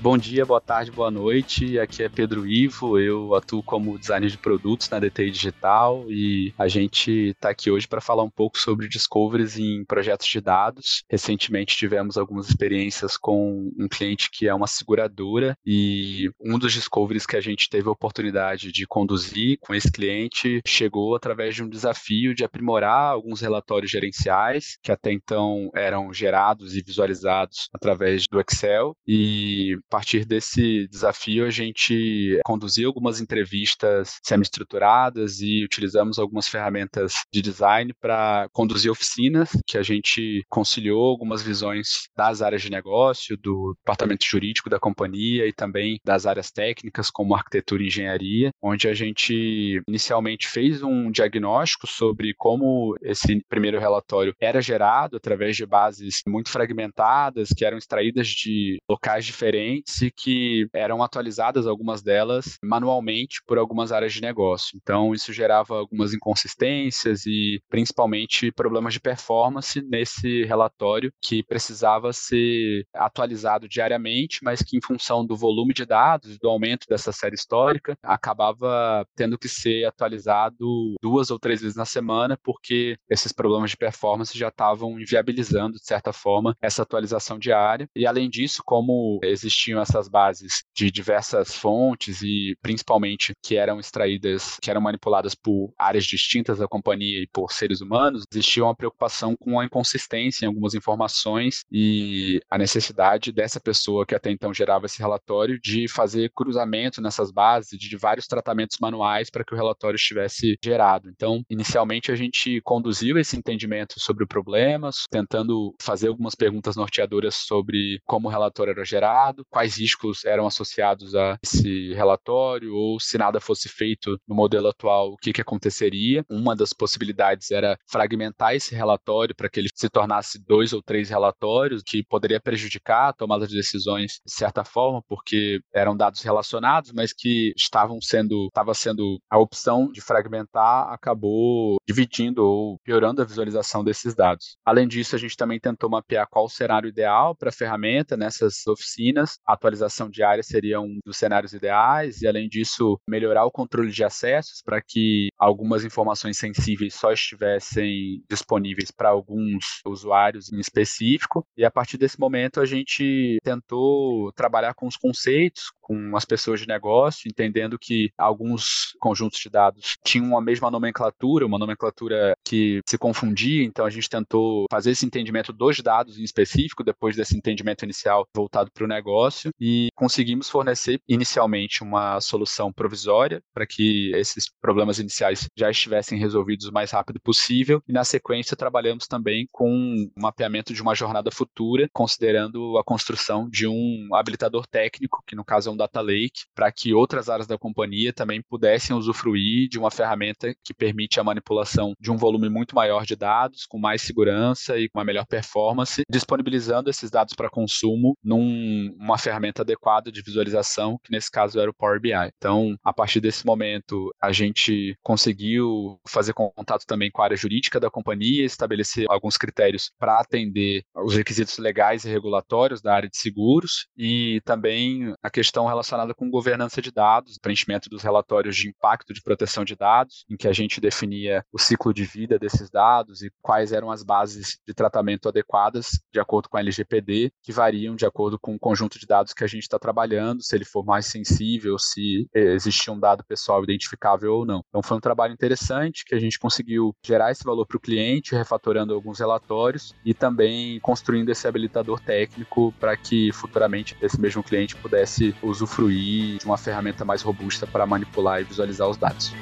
Bom dia, boa tarde, boa noite. Aqui é Pedro Ivo, eu atuo como designer de produtos na DTI Digital e a gente está aqui hoje para falar um pouco sobre discoveries em projetos de dados. Recentemente tivemos algumas experiências com um cliente que é uma seguradora e um dos discoveries que a gente teve a oportunidade de conduzir com esse cliente chegou através de um desafio de aprimorar alguns relatórios gerenciais que até então eram gerados e visualizados através do Excel e a partir desse desafio, a gente conduziu algumas entrevistas semi-estruturadas e utilizamos algumas ferramentas de design para conduzir oficinas, que a gente conciliou algumas visões das áreas de negócio, do departamento jurídico da companhia e também das áreas técnicas, como arquitetura e engenharia, onde a gente inicialmente fez um diagnóstico sobre como esse primeiro relatório era gerado através de bases muito fragmentadas, que eram extraídas de locais diferentes e que eram atualizadas algumas delas manualmente por algumas áreas de negócio. Então, isso gerava algumas inconsistências e principalmente problemas de performance nesse relatório que precisava ser atualizado diariamente, mas que em função do volume de dados do aumento dessa série histórica, acabava tendo que ser atualizado duas ou três vezes na semana, porque esses problemas de performance já estavam inviabilizando, de certa forma, essa atualização diária. E além disso, como existia tinham essas bases de diversas fontes e principalmente que eram extraídas, que eram manipuladas por áreas distintas da companhia e por seres humanos, existia uma preocupação com a inconsistência em algumas informações e a necessidade dessa pessoa que até então gerava esse relatório de fazer cruzamento nessas bases de vários tratamentos manuais para que o relatório estivesse gerado. Então, inicialmente a gente conduziu esse entendimento sobre o problema, tentando fazer algumas perguntas norteadoras sobre como o relatório era gerado, quais riscos eram associados a esse relatório, ou se nada fosse feito no modelo atual, o que, que aconteceria. Uma das possibilidades era fragmentar esse relatório para que ele se tornasse dois ou três relatórios, que poderia prejudicar a tomada de decisões de certa forma, porque eram dados relacionados, mas que estavam sendo, estava sendo a opção de fragmentar acabou dividindo ou piorando a visualização desses dados. Além disso, a gente também tentou mapear qual o cenário ideal para a ferramenta nessas oficinas, atualização diária seria um dos cenários ideais, e além disso, melhorar o controle de acessos para que algumas informações sensíveis só estivessem disponíveis para alguns usuários em específico. E a partir desse momento, a gente tentou trabalhar com os conceitos, com as pessoas de negócio, entendendo que alguns conjuntos de dados tinham a mesma nomenclatura, uma nomenclatura que se confundia, então a gente tentou fazer esse entendimento dos dados em específico, depois desse entendimento inicial voltado para o negócio e conseguimos fornecer inicialmente uma solução provisória para que esses problemas iniciais já estivessem resolvidos o mais rápido possível. E na sequência trabalhamos também com o mapeamento de uma jornada futura, considerando a construção de um habilitador técnico, que no caso é um data lake, para que outras áreas da companhia também pudessem usufruir de uma ferramenta que permite a manipulação de um volume muito maior de dados, com mais segurança e com uma melhor performance, disponibilizando esses dados para consumo numa ferramenta ferramenta adequada de visualização, que nesse caso era o Power BI. Então, a partir desse momento, a gente conseguiu fazer contato também com a área jurídica da companhia, estabelecer alguns critérios para atender os requisitos legais e regulatórios da área de seguros e também a questão relacionada com governança de dados, preenchimento dos relatórios de impacto de proteção de dados, em que a gente definia o ciclo de vida desses dados e quais eram as bases de tratamento adequadas de acordo com a LGPD, que variam de acordo com o conjunto de dados que a gente está trabalhando, se ele for mais sensível, se existia um dado pessoal identificável ou não. Então foi um trabalho interessante que a gente conseguiu gerar esse valor para o cliente, refatorando alguns relatórios e também construindo esse habilitador técnico para que futuramente esse mesmo cliente pudesse usufruir de uma ferramenta mais robusta para manipular e visualizar os dados.